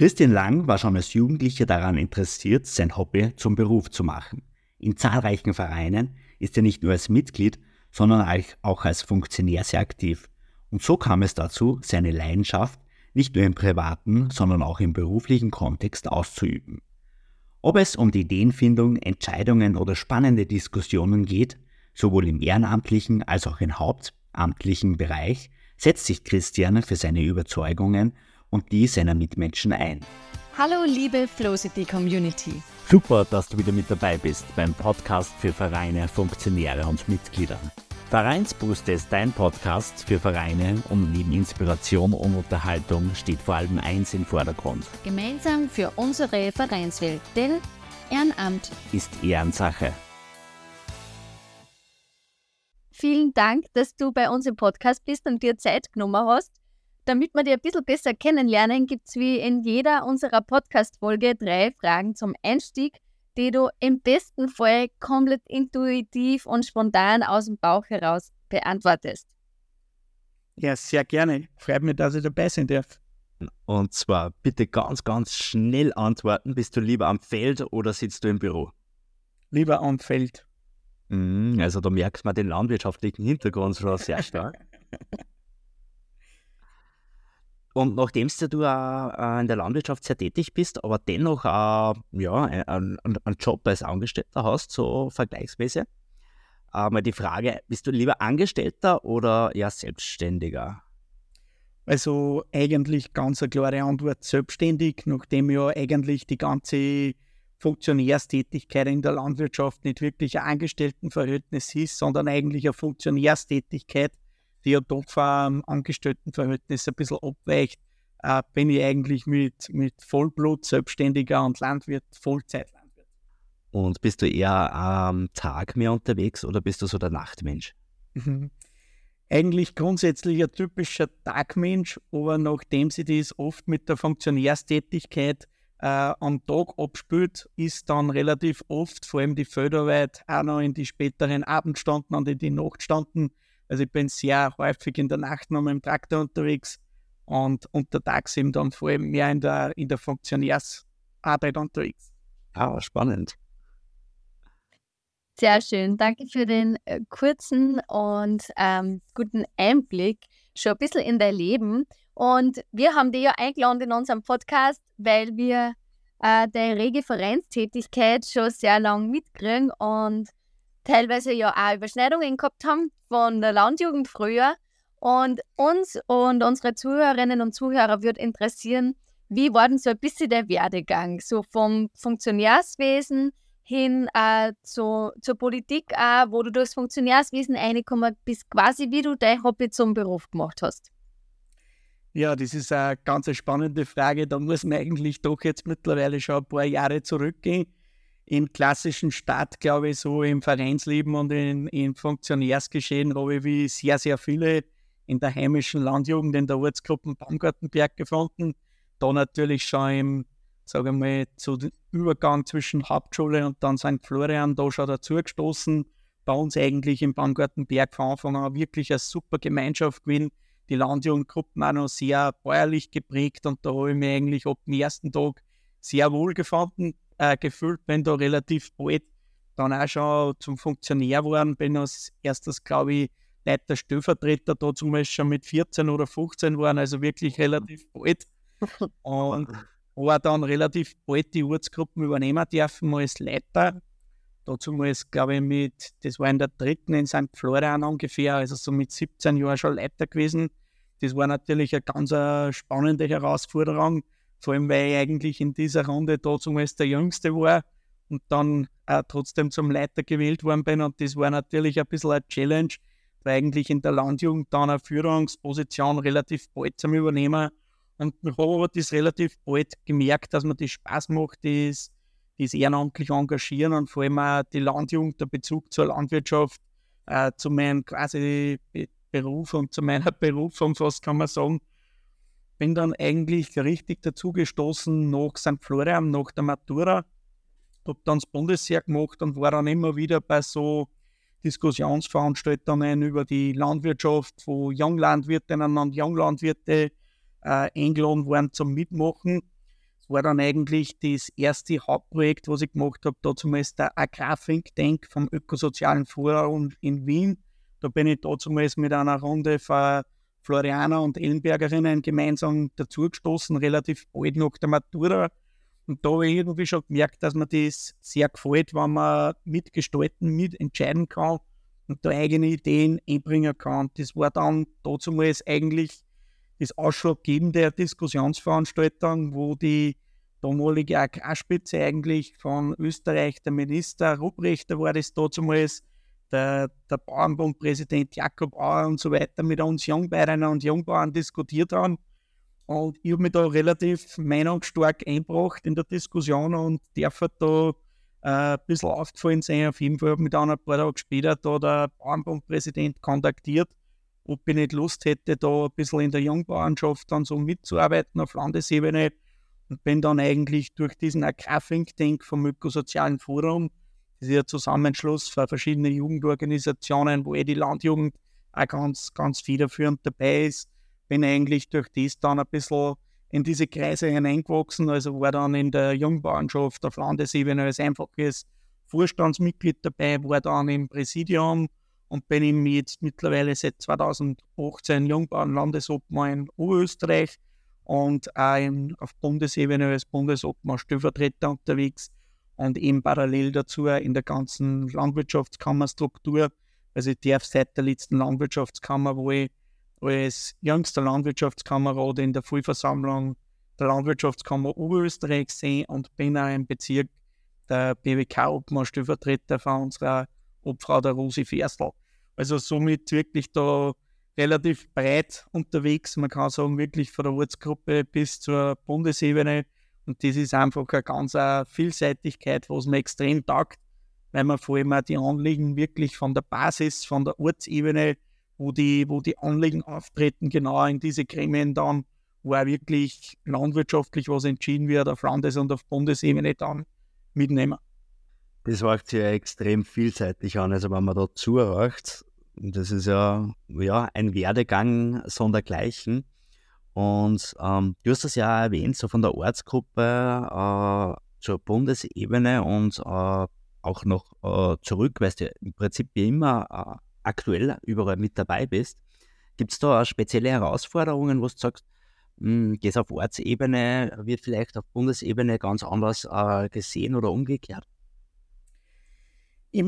Christian Lang war schon als Jugendlicher daran interessiert, sein Hobby zum Beruf zu machen. In zahlreichen Vereinen ist er nicht nur als Mitglied, sondern auch als Funktionär sehr aktiv. Und so kam es dazu, seine Leidenschaft nicht nur im privaten, sondern auch im beruflichen Kontext auszuüben. Ob es um die Ideenfindung, Entscheidungen oder spannende Diskussionen geht, sowohl im ehrenamtlichen als auch im hauptamtlichen Bereich, setzt sich Christian für seine Überzeugungen und die seiner Mitmenschen ein. Hallo liebe Flowcity Community. Super, dass du wieder mit dabei bist beim Podcast für Vereine, Funktionäre und Mitglieder. Vereinsbrust ist dein Podcast für Vereine und neben Inspiration und Unterhaltung steht vor allem eins im Vordergrund. Gemeinsam für unsere Vereinswelt, denn Ehrenamt ist Ehrensache. Vielen Dank, dass du bei uns im Podcast bist und dir Zeit genommen hast. Damit wir dich ein bisschen besser kennenlernen, gibt es wie in jeder unserer Podcast-Folge drei Fragen zum Einstieg, die du im besten Fall komplett intuitiv und spontan aus dem Bauch heraus beantwortest. Ja, sehr gerne. Freut mich, dass ich dabei sein darf. Und zwar bitte ganz, ganz schnell antworten. Bist du lieber am Feld oder sitzt du im Büro? Lieber am Feld. Mm, also da merkt man den landwirtschaftlichen Hintergrund schon sehr stark. Und nachdem du äh, in der Landwirtschaft sehr tätig bist, aber dennoch äh, ja, einen, einen Job als Angestellter hast, so vergleichsweise, äh, mal die Frage, bist du lieber Angestellter oder ja Selbstständiger? Also eigentlich ganz eine klare Antwort, selbstständig, nachdem ja eigentlich die ganze Funktionärstätigkeit in der Landwirtschaft nicht wirklich ein Angestelltenverhältnis ist, sondern eigentlich eine Funktionärstätigkeit die ja doch vom Angestelltenverhältnis ein bisschen abweicht, äh, bin ich eigentlich mit, mit Vollblut Selbstständiger und Landwirt, Vollzeitlandwirt. Und bist du eher am Tag mehr unterwegs oder bist du so der Nachtmensch? Mhm. Eigentlich grundsätzlich ein typischer Tagmensch, aber nachdem sie das oft mit der Funktionärstätigkeit äh, am Tag abspült, ist dann relativ oft, vor allem die Feldarbeit, auch noch in die späteren Abendstunden und in die Nachtstunden also ich bin sehr häufig in der Nacht noch mit dem Traktor unterwegs und untertags eben dann vor allem mehr in der, in der Funktionärsarbeit unterwegs. Ah, spannend. Sehr schön. Danke für den äh, kurzen und ähm, guten Einblick schon ein bisschen in dein Leben. Und wir haben dich ja eingeladen in unserem Podcast, weil wir äh, deine rege Vereinstätigkeit schon sehr lange mitkriegen und teilweise ja auch Überschneidungen gehabt haben von der Landjugend früher. Und uns und unsere Zuhörerinnen und Zuhörer würde interessieren, wie war denn so ein bisschen der Werdegang? So vom Funktionärswesen hin äh, zu, zur Politik, auch, wo du durchs Funktionärswesen reingekommen bist, quasi wie du dein Hobby zum Beruf gemacht hast. Ja, das ist eine ganz spannende Frage. Da muss man eigentlich doch jetzt mittlerweile schon ein paar Jahre zurückgehen im klassischen Stadt, glaube ich, so im Vereinsleben und in, im Funktionärsgeschehen habe ich wie sehr, sehr viele in der heimischen Landjugend in der Ortsgruppe Baumgartenberg gefunden. Da natürlich schon im, sage ich mal, zu Übergang zwischen Hauptschule und dann St. Florian da schon dazugestoßen. Bei uns eigentlich im Baumgartenberg von Anfang an wirklich eine super Gemeinschaft gewesen. Die Landjugendgruppen auch noch sehr bäuerlich geprägt und da habe ich mich eigentlich ab dem ersten Tag sehr wohl gefunden äh, gefühlt, bin da relativ bald dann auch schon zum Funktionär geworden, bin als erstes, glaube ich, Leiter Stellvertreter da zum Beispiel schon mit 14 oder 15 waren, also wirklich relativ bald. Und war dann relativ bald die Ortsgruppen übernehmen dürfen als Leiter. Dazu mal, glaube ich, mit, das war in der dritten in St. Florian ungefähr, also so mit 17 Jahren schon Leiter gewesen. Das war natürlich eine ganz äh, spannende Herausforderung vor allem, weil ich eigentlich in dieser Runde da zumindest der Jüngste war und dann auch trotzdem zum Leiter gewählt worden bin. Und das war natürlich ein bisschen eine Challenge, weil eigentlich in der Landjugend dann eine Führungsposition relativ bald zum Übernehmen. Und ich habe aber das relativ bald gemerkt, dass mir das Spaß macht, das, das ehrenamtlich engagieren und vor allem auch die Landjugend, der Bezug zur Landwirtschaft, äh, zu meinem quasi Beruf und zu meiner Berufung, fast kann man sagen, bin dann eigentlich richtig dazugestoßen nach St. Florian, nach der Matura. Habe dann das Bundesheer gemacht und war dann immer wieder bei so Diskussionsveranstaltungen über die Landwirtschaft, wo Junglandwirtinnen und Junglandwirte äh, eingeladen waren zum Mitmachen. war dann eigentlich das erste Hauptprojekt, was ich gemacht habe, dazu ist der Agrarthink Tank vom Ökosozialen Forum in Wien. Da bin ich dazu mit einer Runde von Florianer und Ellenbergerinnen gemeinsam dazugestoßen, relativ bald nach der Matura. Und da habe ich irgendwie schon gemerkt, dass mir das sehr gefällt, wenn man mitgestalten, mitentscheiden kann und da eigene Ideen einbringen kann. Das war dann dazu eigentlich das ausschlaggebende Diskussionsveranstaltung, wo die damalige Agrarspitze eigentlich von Österreich, der Minister Rupprechter war das damals, der, der Bauernbundpräsident Jakob Auer und so weiter mit uns Jungbäuerinnen und Jungbauern diskutiert haben. Und ich habe mich da relativ meinungsstark eingebracht in der Diskussion und darf da äh, ein bisschen aufgefallen sein. Auf jeden Fall habe ich mich dann ein paar Tage später da der Bauernbundpräsident kontaktiert, ob ich nicht Lust hätte, da ein bisschen in der Jungbauernschaft dann so mitzuarbeiten auf Landesebene und bin dann eigentlich durch diesen Agrarthink Tank vom Ökosozialen Forum ein Zusammenschluss von verschiedenen Jugendorganisationen, wo eh die Landjugend auch ganz, ganz federführend dabei ist. Bin eigentlich durch das dann ein bisschen in diese Kreise hineingewachsen. Also war dann in der Jungbauernschaft auf Landesebene als einfaches Vorstandsmitglied dabei, war dann im Präsidium und bin eben jetzt mittlerweile seit 2018 Jungbauern-Landesobmann in Oberösterreich und auch in, auf Bundesebene als Bundesobmann Stellvertreter unterwegs und eben parallel dazu in der ganzen Landwirtschaftskammerstruktur. Also ich darf seit der letzten Landwirtschaftskammer, wo ich als jüngster Landwirtschaftskammerrat in der Vollversammlung der Landwirtschaftskammer Oberösterreich sein und bin auch im Bezirk der BWK-Obmann Stellvertreter von unserer Obfrau der Rosi Ferstel. Also somit wirklich da relativ breit unterwegs. Man kann sagen, wirklich von der Ortsgruppe bis zur Bundesebene und das ist einfach eine ganz eine Vielseitigkeit, was mir extrem taugt, weil man vor allem auch die Anliegen wirklich von der Basis, von der Ortsebene, wo die, wo die Anliegen auftreten, genau in diese Gremien dann, wo auch wirklich landwirtschaftlich was entschieden wird, auf Landes- und auf Bundesebene dann mitnehmen. Das hört sich ja extrem vielseitig an. Also wenn man da zuhört, das ist ja, ja ein Werdegang sondergleichen. Und ähm, du hast das ja erwähnt, so von der Ortsgruppe äh, zur Bundesebene und äh, auch noch äh, zurück, weil du im Prinzip wie immer äh, aktuell überall mit dabei bist. Gibt es da spezielle Herausforderungen, wo du sagst, mh, hm, auf Ortsebene, wird vielleicht auf Bundesebene ganz anders äh, gesehen oder umgekehrt? Ich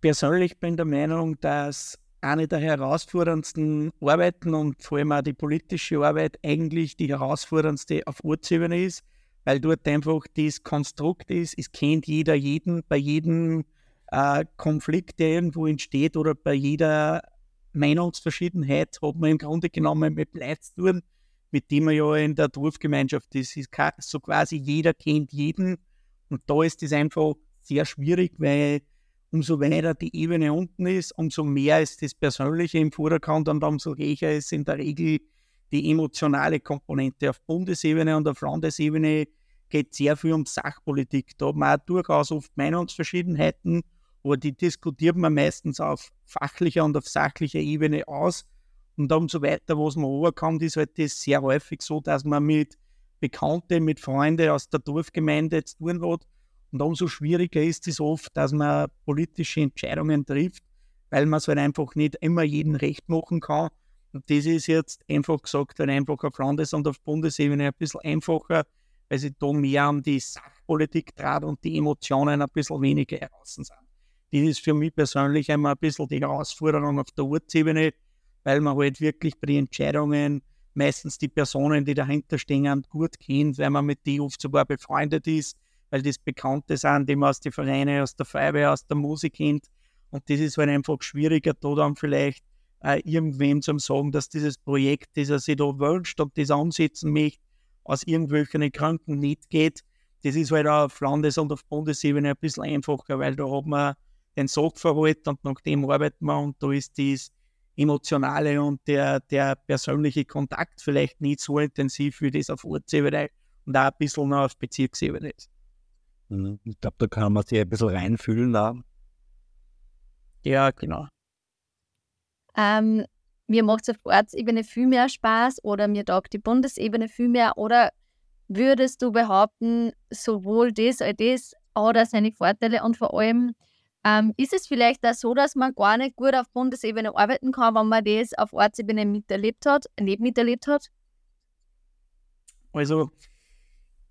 persönlich bin der Meinung, dass eine der herausforderndsten Arbeiten und vor allem auch die politische Arbeit eigentlich die herausforderndste auf Ortsebene ist, weil dort einfach das Konstrukt ist, es kennt jeder jeden, bei jedem äh, Konflikt, der irgendwo entsteht oder bei jeder Meinungsverschiedenheit hat man im Grunde genommen mit Leid zu tun, mit dem man ja in der Dorfgemeinschaft ist. ist so quasi jeder kennt jeden und da ist es einfach sehr schwierig, weil umso weiter die Ebene unten ist, umso mehr ist das Persönliche im Vordergrund und umso reicher ist in der Regel die emotionale Komponente. Auf Bundesebene und auf Landesebene geht sehr viel um Sachpolitik. Da hat man auch durchaus oft Meinungsverschiedenheiten, aber die diskutiert man meistens auf fachlicher und auf sachlicher Ebene aus. Und umso weiter, was man overkommt, ist halt das sehr häufig so, dass man mit Bekannten, mit Freunden aus der Dorfgemeinde zu tun hat und umso schwieriger ist es oft, dass man politische Entscheidungen trifft, weil man es halt einfach nicht immer jedem recht machen kann. Und das ist jetzt einfach gesagt, weil einfach auf Landes- und auf Bundesebene ein bisschen einfacher, weil sie da mehr um die Sachpolitik trat und die Emotionen ein bisschen weniger heraus sind. Das ist für mich persönlich einmal ein bisschen die Herausforderung auf der Ortsebene, weil man halt wirklich bei den Entscheidungen meistens die Personen, die dahinter stehen, gut kennt, weil man mit denen oft sogar befreundet ist weil das Bekannte sind, die man aus den Vereinen, aus der Feuerwehr, aus der Musik kennt. Und das ist halt einfach schwieriger, da dann vielleicht äh, irgendwem zu sagen, dass dieses Projekt, das er sich da wünscht und das umsetzen möchte, aus irgendwelchen Gründen nicht geht. Das ist halt auch auf Landes- und auf Bundesebene ein bisschen einfacher, weil da hat man den Sachverhalt und nach dem arbeitet man und da ist das Emotionale und der, der persönliche Kontakt vielleicht nicht so intensiv, wie das auf Ortsebene und auch ein bisschen noch auf Bezirksebene ist. Ich glaube, da kann man sich ein bisschen reinfühlen da. Ja, genau. Ähm, mir macht es auf Ortsebene viel mehr Spaß oder mir taugt die Bundesebene viel mehr oder würdest du behaupten, sowohl das als das hat seine Vorteile und vor allem ähm, ist es vielleicht auch so, dass man gar nicht gut auf Bundesebene arbeiten kann, wenn man das auf Ortsebene miterlebt hat, nicht miterlebt hat? Also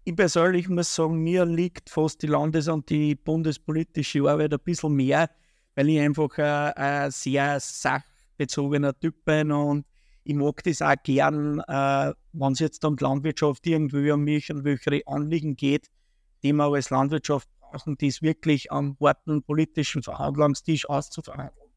ich persönlich muss sagen, mir liegt fast die Landes- und die bundespolitische Arbeit ein bisschen mehr, weil ich einfach ein, ein sehr sachbezogener Typ bin und ich mag das auch gern, äh, wenn es jetzt um die Landwirtschaft irgendwie um mich und welche Anliegen geht, die wir als Landwirtschaft brauchen, es wirklich am harten politischen Verhandlungstisch auszuverhandeln.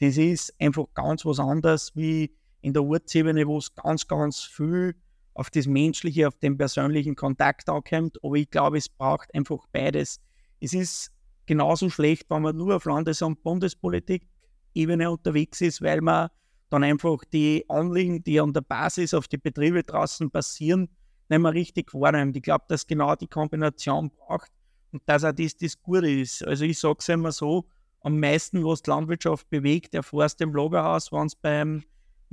Das ist einfach ganz was anderes wie in der Ortsebene, wo es ganz, ganz viel auf das Menschliche, auf den persönlichen Kontakt ankommt. Aber ich glaube, es braucht einfach beides. Es ist genauso schlecht, wenn man nur auf Landes- und Bundespolitik-Ebene unterwegs ist, weil man dann einfach die Anliegen, die an der Basis auf die Betriebe draußen passieren, nicht mehr richtig wahrnimmt. Ich glaube, dass genau die Kombination braucht und dass auch das das Gute ist. Also ich sage es immer so, am meisten, was die Landwirtschaft bewegt, erfährst du im Lagerhaus, wenn es beim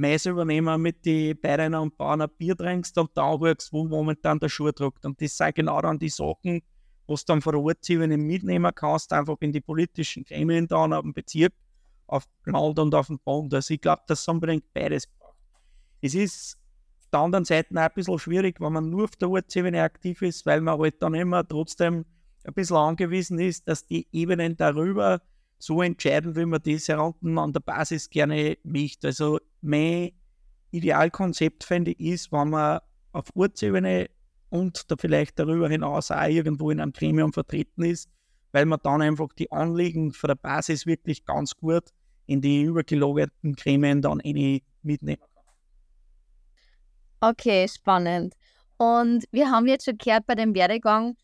Maisübernehmer mit den Bäuerinnen und Bauern ein Bier trinkst und da anguckst, wo momentan der Schuh drückt. Und das sind genau dann die Sachen, was du dann von der Ortsebene mitnehmen kannst, einfach in die politischen Gremien da auf dem Bezirk auf Land und auf dem Bund. Also ich glaube, dass es unbedingt beides. Es ist auf der anderen Seite auch ein bisschen schwierig, wenn man nur auf der Ortsebene aktiv ist, weil man halt dann immer trotzdem ein bisschen angewiesen ist, dass die Ebenen darüber so entscheiden, wie man das unten an der Basis gerne möchte. Also mein Idealkonzept, finde ich, ist, wenn man auf Ortsebene und da vielleicht darüber hinaus auch irgendwo in einem Gremium vertreten ist, weil man dann einfach die Anliegen von der Basis wirklich ganz gut in die übergelagerten Gremien dann eh mitnehmen kann. Okay, spannend. Und wir haben jetzt schon gehört bei dem Werdegang,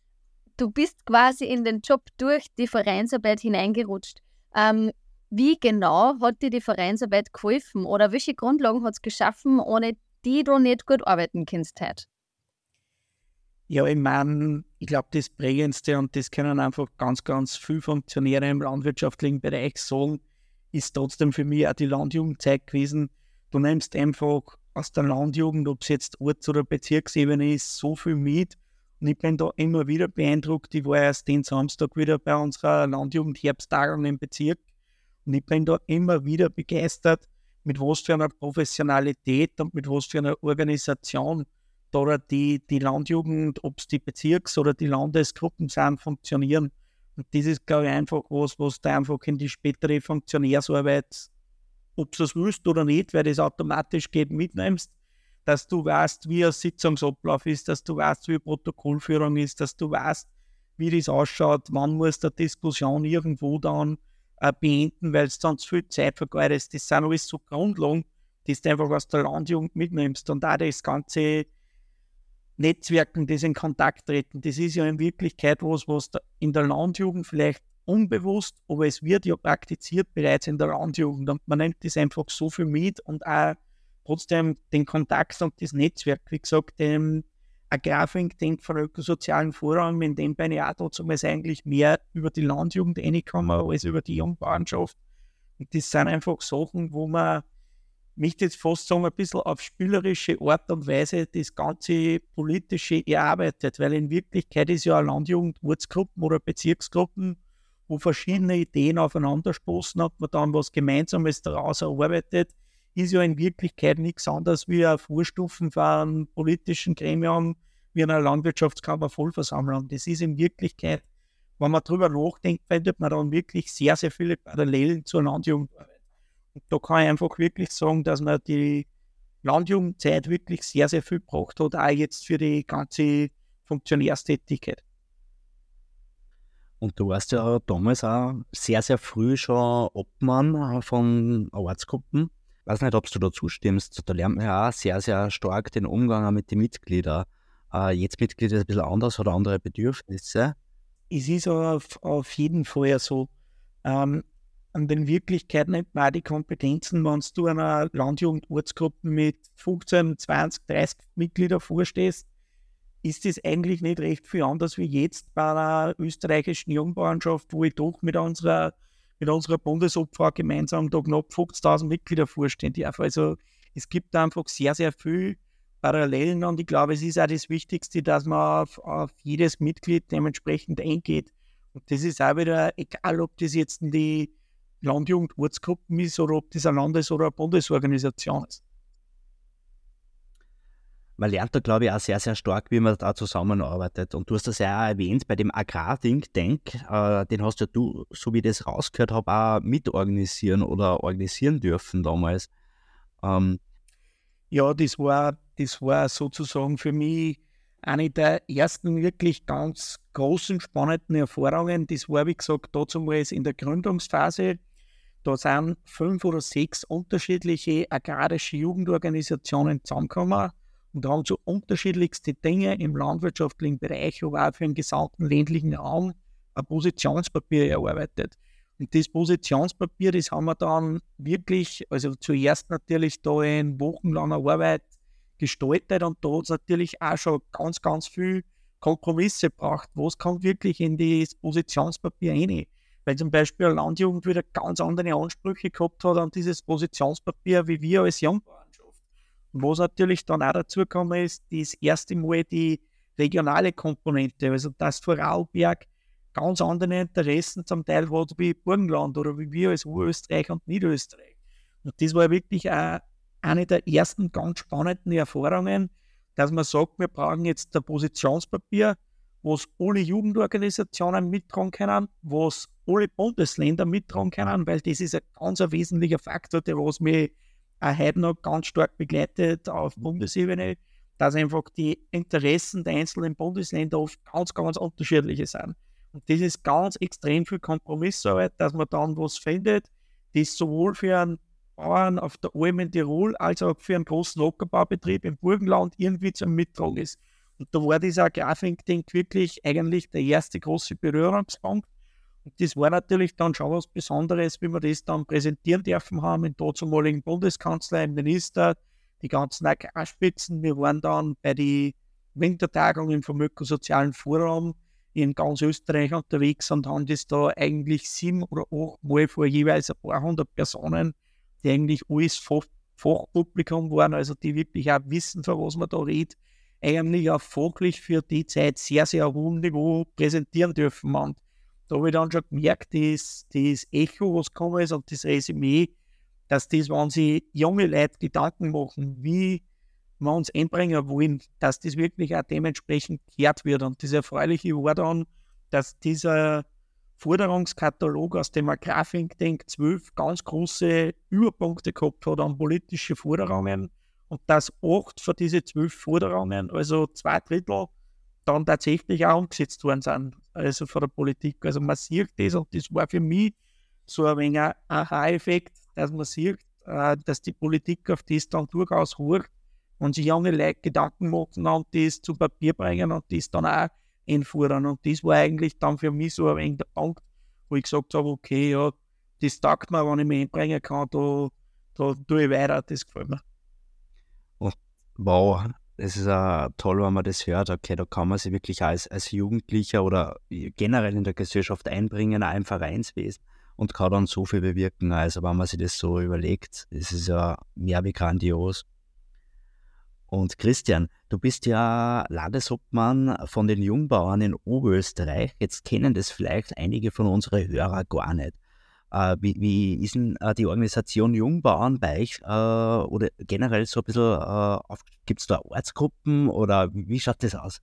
du bist quasi in den Job durch die Vereinsarbeit hineingerutscht. Ähm, wie genau hat dir die Vereinsarbeit geholfen oder welche Grundlagen hat es geschaffen, ohne die du nicht gut arbeiten kannst heute? Ja, ich meine, ich glaube, das Prägendste und das können einfach ganz, ganz viele Funktionäre im landwirtschaftlichen Bereich sagen, ist trotzdem für mich auch die Landjugendzeit gewesen. Du nimmst einfach aus der Landjugend, ob es jetzt Orts- oder Bezirksebene ist, so viel mit. Und ich bin da immer wieder beeindruckt. Ich war erst den Samstag wieder bei unserer Landjugend-Herbsttagung im Bezirk. Und ich bin da immer wieder begeistert, mit was für einer Professionalität und mit was für einer Organisation da die, die Landjugend, ob es die Bezirks- oder die Landesgruppen sind, funktionieren. Und das ist, glaube ich, einfach was, was da einfach in die spätere Funktionärsarbeit, ob du es willst oder nicht, weil das automatisch geht, mitnimmst, dass du weißt, wie ein Sitzungsablauf ist, dass du weißt, wie Protokollführung ist, dass du weißt, wie das ausschaut, wann muss der Diskussion irgendwo dann äh, beenden, weil es zu viel Zeit vergeudest. Das sind alles so Grundlagen, die du einfach aus der Landjugend mitnimmst. Und da das ganze Netzwerken, das in Kontakt treten. Das ist ja in Wirklichkeit was, was in der Landjugend vielleicht unbewusst, aber es wird ja praktiziert bereits in der Landjugend und man nimmt das einfach so viel mit und auch trotzdem den Kontakt und das Netzwerk, wie gesagt, dem Agrarfink denkt von ökosozialen Vorrang, in dem bin ich auch dazu eigentlich mehr über die Landjugend reinkommen als über die Jungbauernschaft. Und das sind einfach Sachen, wo man möchte jetzt fast sagen, ein bisschen auf spielerische Art und Weise das ganze Politische erarbeitet, weil in Wirklichkeit ist ja eine Landjugend Ortsgruppen oder Bezirksgruppen, wo verschiedene Ideen aufeinander stoßen, hat man dann was Gemeinsames daraus erarbeitet, ist ja in Wirklichkeit nichts anderes wie eine Vorstufen von einem politischen Gremium, wie einer Landwirtschaftskammer Vollversammlung. Das ist in Wirklichkeit, wenn man darüber nachdenkt, findet man dann wirklich sehr, sehr viele Parallelen zur Landjugendarbeit da kann ich einfach wirklich sagen, dass man die Landjugendzeit wirklich sehr, sehr viel gebracht hat, auch jetzt für die ganze Funktionärstätigkeit. Und du warst ja damals auch sehr, sehr früh schon Obmann von Ortsgruppen. Weiß nicht, ob du da zustimmst. Da lernt man ja auch sehr, sehr stark den Umgang mit den Mitgliedern. Äh, jetzt Mitglieder ist ein bisschen anders, hat andere Bedürfnisse. Es ist auf, auf jeden Fall so. Ähm, an den Wirklichkeit nimmt man auch die Kompetenzen, wenn du einer Landjugend-Ortsgruppe mit 15, 20, 30 Mitgliedern vorstehst, ist das eigentlich nicht recht viel anders wie jetzt bei einer österreichischen Jungbauernschaft, wo ich doch mit unserer, mit unserer Bundesobfrau gemeinsam da knapp 50.000 Mitglieder vorstehen. Also es gibt einfach sehr, sehr viel Parallelen und ich glaube, es ist auch das Wichtigste, dass man auf, auf jedes Mitglied dementsprechend eingeht. Und das ist auch wieder, egal ob das jetzt die Landjugend-Ortsgruppen ist oder ob das eine Landes- oder eine Bundesorganisation ist. Man lernt da, glaube ich, auch sehr, sehr stark, wie man da zusammenarbeitet. Und du hast das ja auch erwähnt bei dem Agrarthink Denk, äh, den hast ja du, so wie ich das rausgehört habe, auch mitorganisieren oder organisieren dürfen damals. Ähm, ja, das war, das war sozusagen für mich eine der ersten wirklich ganz großen, spannenden Erfahrungen. Das war, wie gesagt, damals in der Gründungsphase. Da sind fünf oder sechs unterschiedliche agrarische Jugendorganisationen zusammengekommen und haben so unterschiedlichste Dinge im landwirtschaftlichen Bereich, aber auch für den gesamten ländlichen Raum ein Positionspapier erarbeitet. Und das Positionspapier, das haben wir dann wirklich, also zuerst natürlich da in wochenlanger Arbeit gestaltet und da hat es natürlich auch schon ganz, ganz viel Kompromisse gebracht. Was kommt wirklich in das Positionspapier rein? Weil zum Beispiel eine Landjugend wieder ganz andere Ansprüche gehabt hat an dieses Positionspapier wie wir als Jungbauernschaft. Und was natürlich dann auch dazu gekommen ist, das erste Mal die regionale Komponente, also dass Vorarlberg ganz andere Interessen zum Teil hat wie Burgenland oder wie wir als Urösterreich und Niederösterreich. Und das war wirklich eine der ersten ganz spannenden Erfahrungen, dass man sagt, wir brauchen jetzt ein Positionspapier, was alle Jugendorganisationen mittragen können, was alle Bundesländer mittragen können, weil das ist ein ganz wesentlicher Faktor, der was mich auch heute noch ganz stark begleitet auf Bundesebene, dass einfach die Interessen der einzelnen Bundesländer oft ganz, ganz unterschiedliche sind. Und das ist ganz extrem viel Kompromissarbeit, dass man dann was findet, das sowohl für einen Bauern auf der Alm in Tirol als auch für einen großen Ackerbaubetrieb im Burgenland irgendwie zum Mittragen ist. Und da war dieser Agrarthink wirklich eigentlich der erste große Berührungspunkt. Das war natürlich dann schon was Besonderes, wie wir das dann präsentieren dürfen haben, im dazumaligen Bundeskanzler, im Minister, die ganzen Agrarspitzen. Wir waren dann bei den Wintertagungen vom Ökosozialen Forum in ganz Österreich unterwegs und haben das da eigentlich sieben oder acht Mal vor jeweils ein paar hundert Personen die eigentlich alles Fach Fachpublikum waren, also die wirklich auch wissen, von was man da redet, eigentlich auch fachlich für die Zeit sehr, sehr hohem Niveau präsentieren dürfen. Und da habe ich dann schon gemerkt, das, das Echo, was gekommen ist und das Resümee, dass das, wenn sich junge Leute Gedanken machen, wie wir uns einbringen wollen, dass das wirklich auch dementsprechend gehört wird. Und das Erfreuliche war dann, dass dieser Forderungskatalog aus dem Agrarthink Denk zwölf ganz große Überpunkte gehabt hat an politische Forderungen und dass acht von diesen zwölf Forderungen, also zwei Drittel, dann tatsächlich auch umgesetzt worden sind, also von der Politik. Also man sieht das und das war für mich so ein wenig ein Aha-Effekt, dass man sieht, äh, dass die Politik auf das dann durchaus hört und sich junge Leute Gedanken machen und das zu Papier bringen und das dann auch einfuhren. Und das war eigentlich dann für mich so ein wenig der Punkt, wo ich gesagt habe, okay, ja, das taugt mir, wenn ich mich einbringen kann, da, da tue ich weiter, das gefällt mir. wow, es ist uh, toll, wenn man das hört. Okay, da kann man sich wirklich als, als Jugendlicher oder generell in der Gesellschaft einbringen, auch im Vereinswesen und kann dann so viel bewirken. Also wenn man sich das so überlegt, das ist ja mehr wie grandios. Und Christian, du bist ja Landesobmann von den Jungbauern in Oberösterreich. Jetzt kennen das vielleicht einige von unseren Hörern gar nicht. Äh, wie, wie, ist denn äh, die Organisation Jungbauern bei euch äh, oder generell so ein bisschen, gibt es da Ortsgruppen oder wie, wie, schaut das aus?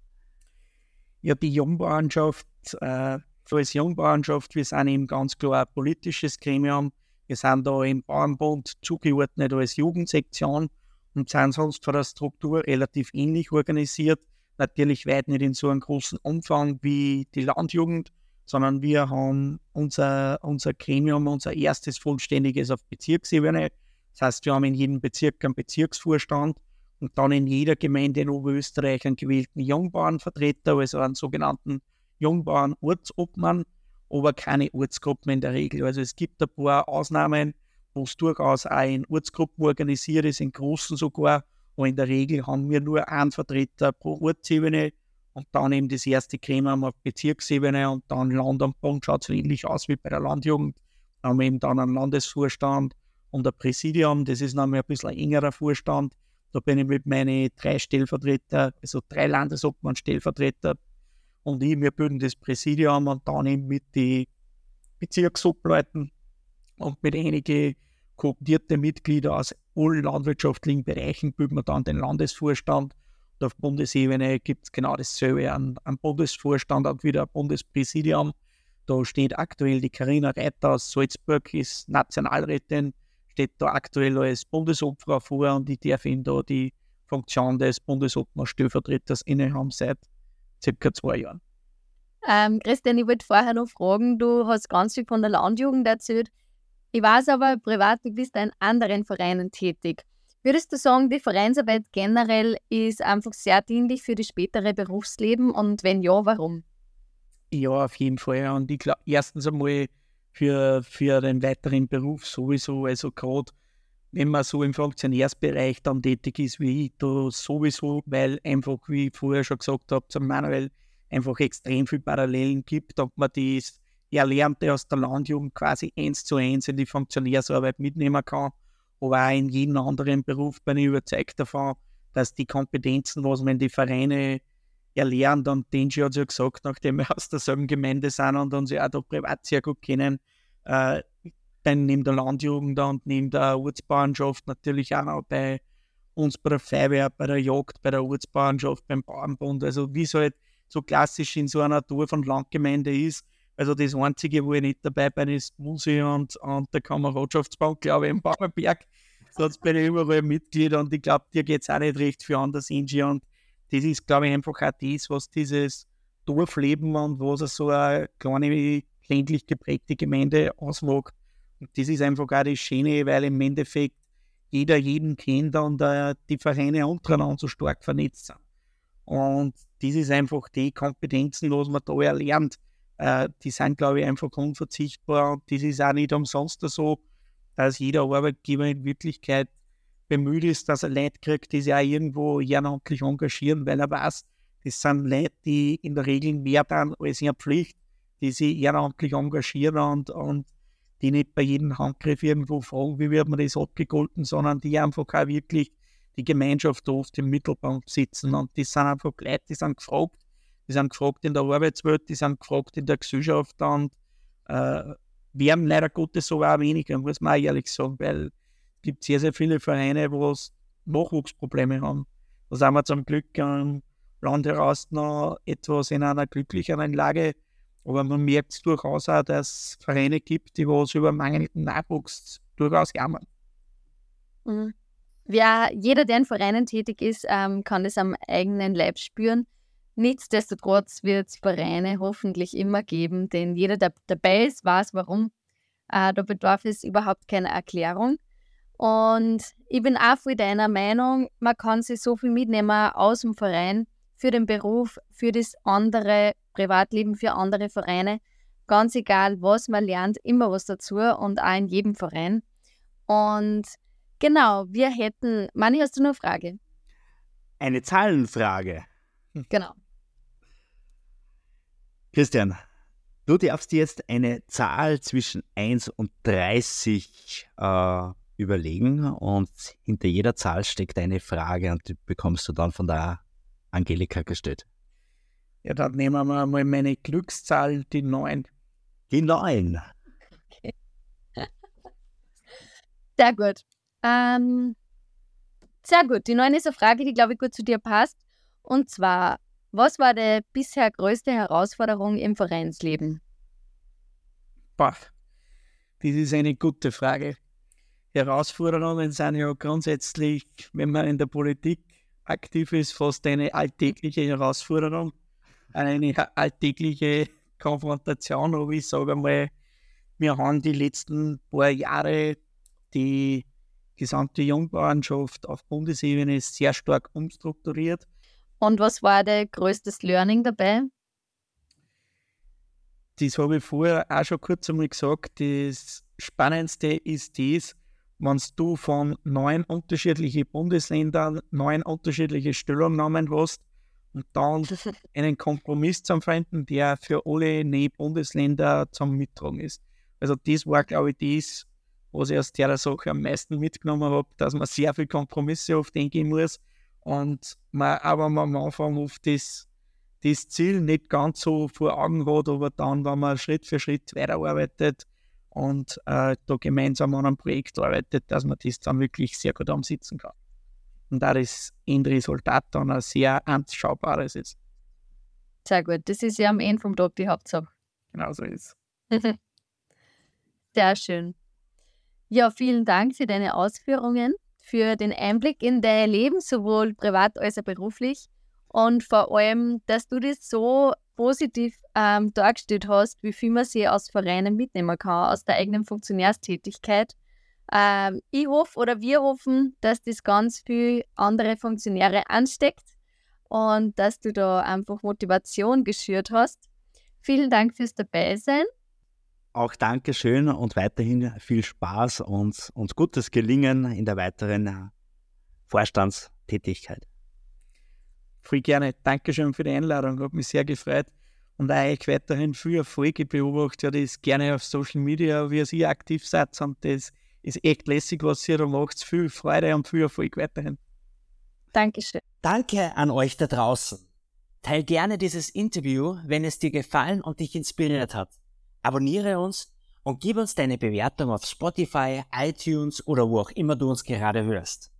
Ja, die Jungbauernschaft, äh, so als Jungbauernschaft, wir sind eben ganz klar ein politisches Gremium. Wir sind da im Bauernbund zugeordnet als Jugendsektion und sind sonst von der Struktur relativ ähnlich organisiert. Natürlich weit nicht in so einem großen Umfang wie die Landjugend, sondern wir haben unser, unser Gremium, unser erstes vollständiges auf Bezirksebene. Das heißt, wir haben in jedem Bezirk einen Bezirksvorstand und dann in jeder Gemeinde in Oberösterreich einen gewählten Jungbauernvertreter, also einen sogenannten Jungbauern-Ortsobmann, aber keine Ortsgruppen in der Regel. Also es gibt ein paar Ausnahmen, wo es durchaus auch in Ortsgruppen organisiert ist, in großen sogar. Aber in der Regel haben wir nur einen Vertreter pro Ortsebene und dann eben das erste Gremium auf Bezirksebene und dann Land und Bund schaut so ähnlich aus wie bei der Landjugend. Da haben wir eben dann einen Landesvorstand und ein Präsidium, das ist noch mal ein bisschen ein engerer Vorstand. Da bin ich mit meinen drei Stellvertreter, also drei Landesobmann-Stellvertreter und ich, wir bilden das Präsidium und dann eben mit den Bezirksobleuten und mit einigen kooptierten Mitgliedern aus allen landwirtschaftlichen Bereichen bilden wir dann den Landesvorstand. Auf Bundesebene gibt es genau dasselbe, einen, einen Bundesvorstand und wieder ein Bundespräsidium. Da steht aktuell die Karina Reiter aus Salzburg, ist Nationalrätin, steht da aktuell als Bundesobfrau vor und ich darf ihn da die Funktion des Bundesobmann-Stellvertreters innehaben seit circa zwei Jahren. Ähm, Christian, ich wollte vorher noch fragen, du hast ganz viel von der Landjugend erzählt. Ich weiß aber privat, du bist in anderen Vereinen tätig. Würdest du sagen, die Vereinsarbeit generell ist einfach sehr dienlich für das spätere Berufsleben und wenn ja, warum? Ja, auf jeden Fall. Und ich glaube, erstens einmal für, für den weiteren Beruf sowieso, also gerade wenn man so im Funktionärsbereich dann tätig ist wie ich, da sowieso, weil einfach, wie ich vorher schon gesagt habe, zum Manuel einfach extrem viele Parallelen gibt und man das Erlernte aus der Landjugend quasi eins zu eins in die Funktionärsarbeit mitnehmen kann. Aber auch in jedem anderen Beruf bin ich überzeugt davon, dass die Kompetenzen, was man die Vereine erlernt, und Denji hat ja gesagt, nachdem wir aus derselben Gemeinde sind und uns ja auch da privat sehr gut kennen, äh, dann neben der Landjugend und neben der Ortsbauernschaft natürlich auch noch bei uns bei der Feuerwehr, bei der Jagd, bei der Ortsbauernschaft, beim Bauernbund. Also wie es halt so klassisch in so einer Tour von Landgemeinde ist. Also das Einzige, wo ich nicht dabei bin, ist Musi und, und der Kameradschaftsbank, glaube ich, im Bauernberg. Sonst bin ich überall Mitglied und ich glaube, dir geht es auch nicht recht viel anders, Ingi. Und das ist, glaube ich, einfach auch das, was dieses Dorfleben und was so eine kleine, ländlich geprägte Gemeinde ausmacht das ist einfach auch das Schöne, weil im Endeffekt jeder jeden kennt und äh, die Vereine untereinander so stark vernetzt sind. Und das ist einfach die Kompetenzen, was man da erlernt. Äh, die sind, glaube ich, einfach unverzichtbar. Und das ist auch nicht umsonst so, dass jeder Arbeitgeber in Wirklichkeit bemüht ist, dass er Leute kriegt, die sich auch irgendwo ehrenamtlich engagieren, weil er weiß, das sind Leute, die in der Regel mehr dann als ihre Pflicht, die sich ehrenamtlich engagieren und, und die nicht bei jedem Handgriff irgendwo fragen, wie wird man das abgegolten, sondern die einfach auch wirklich die Gemeinschaft oft im Mittelpunkt sitzen. Und die sind einfach Leute, die sind gefragt, die sind gefragt in der Arbeitswelt, die sind gefragt in der Gesellschaft und äh, wir haben leider Gottes so auch weniger, muss man auch ehrlich sagen, weil es gibt sehr, sehr viele Vereine, wo Nachwuchsprobleme haben. Da sind wir zum Glück am Land heraus noch etwas in einer glücklicheren Lage, aber man merkt es durchaus auch, dass es Vereine gibt, die was über mangelnden Nachwuchs durchaus jammern. Mhm. Ja, jeder, der in Vereinen tätig ist, ähm, kann das am eigenen Leib spüren. Nichtsdestotrotz wird es Vereine hoffentlich immer geben, denn jeder, der dabei ist, weiß warum. Äh, da bedarf es überhaupt keine Erklärung. Und ich bin auch voll deiner Meinung, man kann sich so viel mitnehmen aus dem Verein für den Beruf, für das andere Privatleben, für andere Vereine. Ganz egal, was man lernt, immer was dazu und auch in jedem Verein. Und genau, wir hätten, Manni, hast du eine Frage? Eine Zahlenfrage. Genau. Christian, du darfst dir jetzt eine Zahl zwischen 1 und 30 äh, überlegen und hinter jeder Zahl steckt eine Frage und die bekommst du dann von der Angelika gestellt. Ja, dann nehmen wir mal meine Glückszahl, die 9. Die 9. Okay. Sehr gut. Ähm, sehr gut. Die 9 ist eine Frage, die, glaube ich, gut zu dir passt. Und zwar, was war die bisher größte Herausforderung im Vereinsleben? Boah, das ist eine gute Frage. Herausforderungen sind ja grundsätzlich, wenn man in der Politik aktiv ist, fast eine alltägliche Herausforderung, eine alltägliche Konfrontation. Aber ich sage mal, wir haben die letzten paar Jahre die gesamte Jungbauernschaft auf Bundesebene sehr stark umstrukturiert. Und was war der größtes Learning dabei? Das habe ich vorher auch schon kurz einmal gesagt. Das Spannendste ist das, wenn du von neun unterschiedlichen Bundesländern neun unterschiedliche Stellungnahmen hast und dann einen Kompromiss zu finden, der für alle neun Bundesländer zum Mittragen ist. Also das war, glaube ich, das, was ich aus der Sache am meisten mitgenommen habe, dass man sehr viel Kompromisse oft eingehen muss und man aber man am Anfang oft das, das Ziel nicht ganz so vor Augen hat, aber dann, wenn man Schritt für Schritt weiterarbeitet und äh, da gemeinsam an einem Projekt arbeitet, dass man das dann wirklich sehr gut umsetzen kann. Und da das Endresultat dann ein sehr anschaubares ist. Sehr gut. Das ist ja am Ende vom Tag die Hauptsache. Genau so ist Sehr schön. Ja, vielen Dank für deine Ausführungen, für den Einblick in dein Leben, sowohl privat als auch beruflich. Und vor allem, dass du das so positiv ähm, dargestellt hast, wie viel man sich aus Vereinen mitnehmen kann, aus der eigenen Funktionärstätigkeit. Ähm, ich hoffe oder wir hoffen, dass das ganz viele andere Funktionäre ansteckt und dass du da einfach Motivation geschürt hast. Vielen Dank fürs Dabeisein. Auch Dankeschön und weiterhin viel Spaß und, und gutes Gelingen in der weiteren äh, Vorstandstätigkeit. Voll gerne. Dankeschön für die Einladung. Hat mich sehr gefreut. Und auch euch weiterhin viel Erfolg. Ich beobachte ja das gerne auf Social Media, wie ihr aktiv seid. Und das ist echt lässig, was ihr da macht. Viel Freude und viel Erfolg weiterhin. Dankeschön. Danke an euch da draußen. Teil gerne dieses Interview, wenn es dir gefallen und dich inspiriert hat. Abonniere uns und gib uns deine Bewertung auf Spotify, iTunes oder wo auch immer du uns gerade hörst.